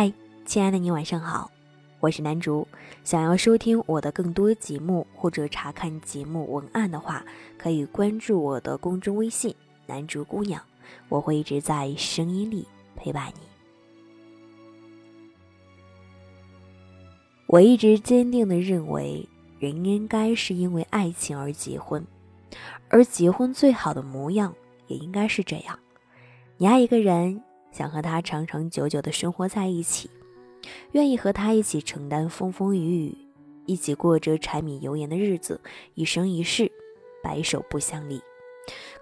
嗨，亲爱的你，晚上好，我是南竹。想要收听我的更多节目或者查看节目文案的话，可以关注我的公众微信“南竹姑娘”，我会一直在声音里陪伴你。我一直坚定的认为，人应该是因为爱情而结婚，而结婚最好的模样也应该是这样：你爱一个人。想和他长长久久的生活在一起，愿意和他一起承担风风雨雨，一起过着柴米油盐的日子，一生一世，白首不相离。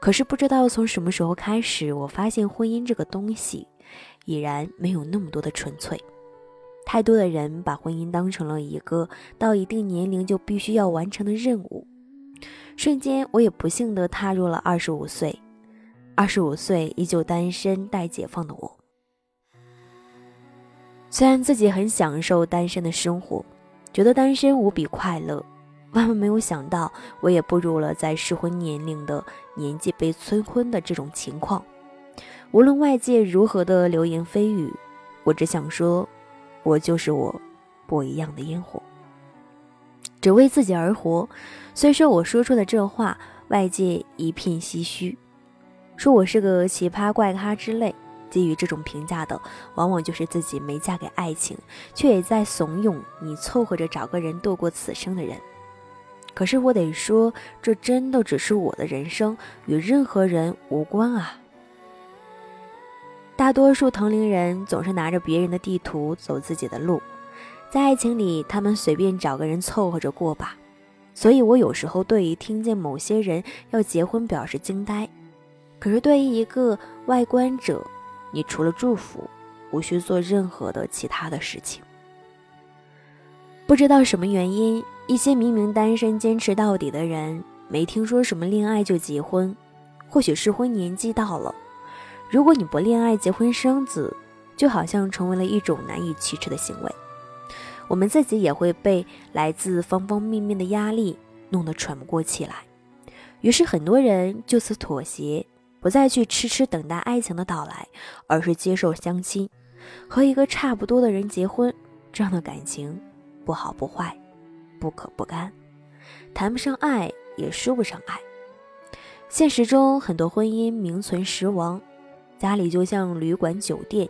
可是不知道从什么时候开始，我发现婚姻这个东西，已然没有那么多的纯粹。太多的人把婚姻当成了一个到一定年龄就必须要完成的任务。瞬间，我也不幸地踏入了二十五岁。二十五岁依旧单身待解放的我，虽然自己很享受单身的生活，觉得单身无比快乐，万万没有想到我也步入了在适婚年龄的年纪被催婚的这种情况。无论外界如何的流言蜚语，我只想说，我就是我，不一样的烟火，只为自己而活。虽说我说出的这话，外界一片唏嘘。说我是个奇葩怪咖之类，给予这种评价的，往往就是自己没嫁给爱情，却也在怂恿你凑合着找个人度过此生的人。可是我得说，这真的只是我的人生，与任何人无关啊。大多数同龄人总是拿着别人的地图走自己的路，在爱情里，他们随便找个人凑合着过吧。所以我有时候对于听见某些人要结婚表示惊呆。可是，对于一个外观者，你除了祝福，无需做任何的其他的事情。不知道什么原因，一些明明单身坚持到底的人，没听说什么恋爱就结婚。或许适婚年纪到了，如果你不恋爱、结婚生子，就好像成为了一种难以启齿的行为。我们自己也会被来自方方面面的压力弄得喘不过气来，于是很多人就此妥协。不再去痴痴等待爱情的到来，而是接受相亲，和一个差不多的人结婚。这样的感情，不好不坏，不可不甘，谈不上爱，也说不上爱。现实中，很多婚姻名存实亡，家里就像旅馆酒店。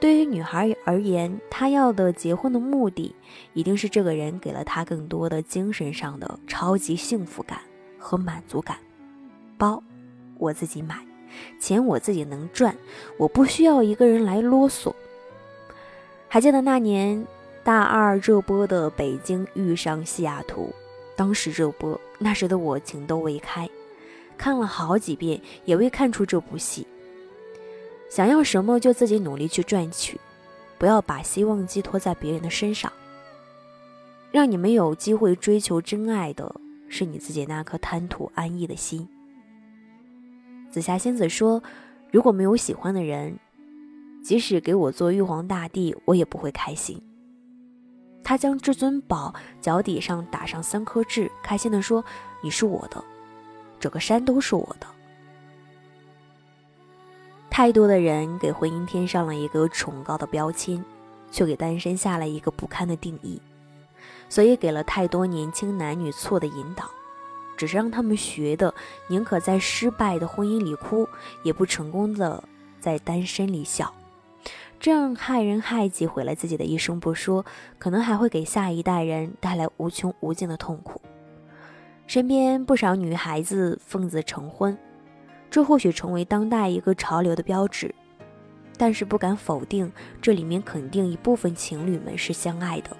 对于女孩而言，她要的结婚的目的，一定是这个人给了她更多的精神上的超级幸福感和满足感。包。我自己买，钱我自己能赚，我不需要一个人来啰嗦。还记得那年大二热播的《北京遇上西雅图》，当时热播，那时的我情窦未开，看了好几遍也未看出这部戏。想要什么就自己努力去赚取，不要把希望寄托在别人的身上。让你没有机会追求真爱的是你自己那颗贪图安逸的心。紫霞仙子说：“如果没有喜欢的人，即使给我做玉皇大帝，我也不会开心。”他将至尊宝脚底上打上三颗痣，开心地说：“你是我的，整个山都是我的。”太多的人给婚姻添上了一个崇高的标签，却给单身下了一个不堪的定义，所以给了太多年轻男女错的引导。只是让他们学的，宁可在失败的婚姻里哭，也不成功的在单身里笑。这样害人害己，毁了自己的一生不说，可能还会给下一代人带来无穷无尽的痛苦。身边不少女孩子奉子成婚，这或许成为当代一个潮流的标志，但是不敢否定，这里面肯定一部分情侣们是相爱的。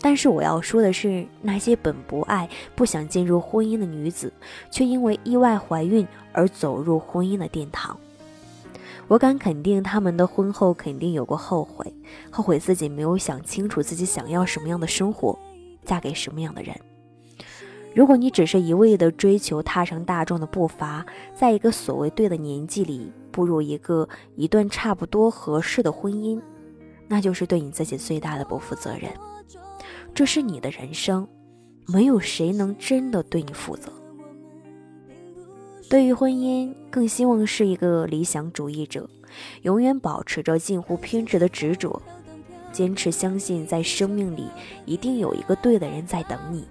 但是我要说的是，那些本不爱、不想进入婚姻的女子，却因为意外怀孕而走入婚姻的殿堂。我敢肯定，他们的婚后肯定有过后悔，后悔自己没有想清楚自己想要什么样的生活，嫁给什么样的人。如果你只是一味的追求踏上大众的步伐，在一个所谓对的年纪里步入一个一段差不多合适的婚姻，那就是对你自己最大的不负责任。这是你的人生，没有谁能真的对你负责。对于婚姻，更希望是一个理想主义者，永远保持着近乎偏执的执着，坚持相信，在生命里一定有一个对的人在等你。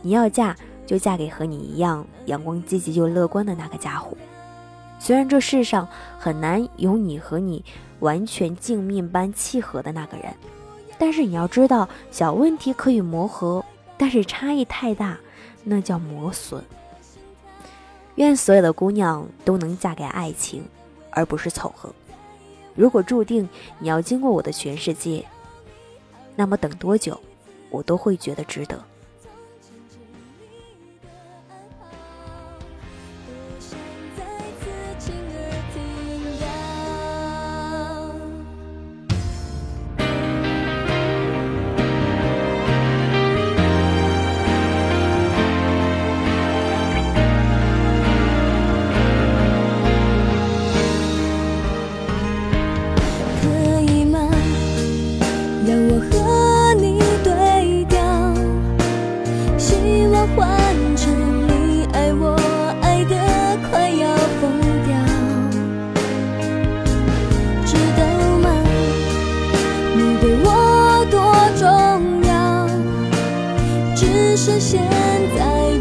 你要嫁，就嫁给和你一样阳光积极又乐观的那个家伙。虽然这世上很难有你和你完全镜面般契合的那个人，但是你要知道，小问题可以磨合，但是差异太大，那叫磨损。愿所有的姑娘都能嫁给爱情，而不是凑合。如果注定你要经过我的全世界，那么等多久，我都会觉得值得。只是现在。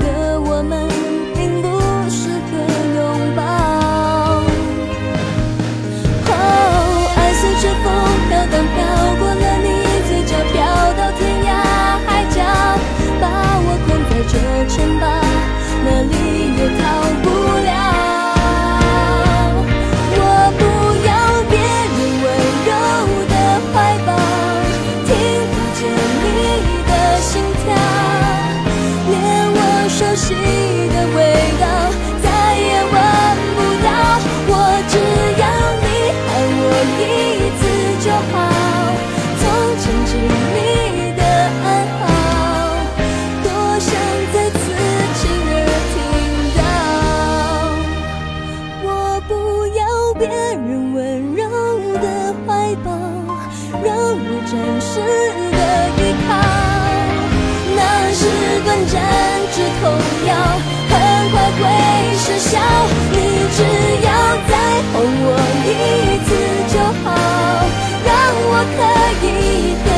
站止痛药很快会失效。你只要再哄我一次就好让我可以。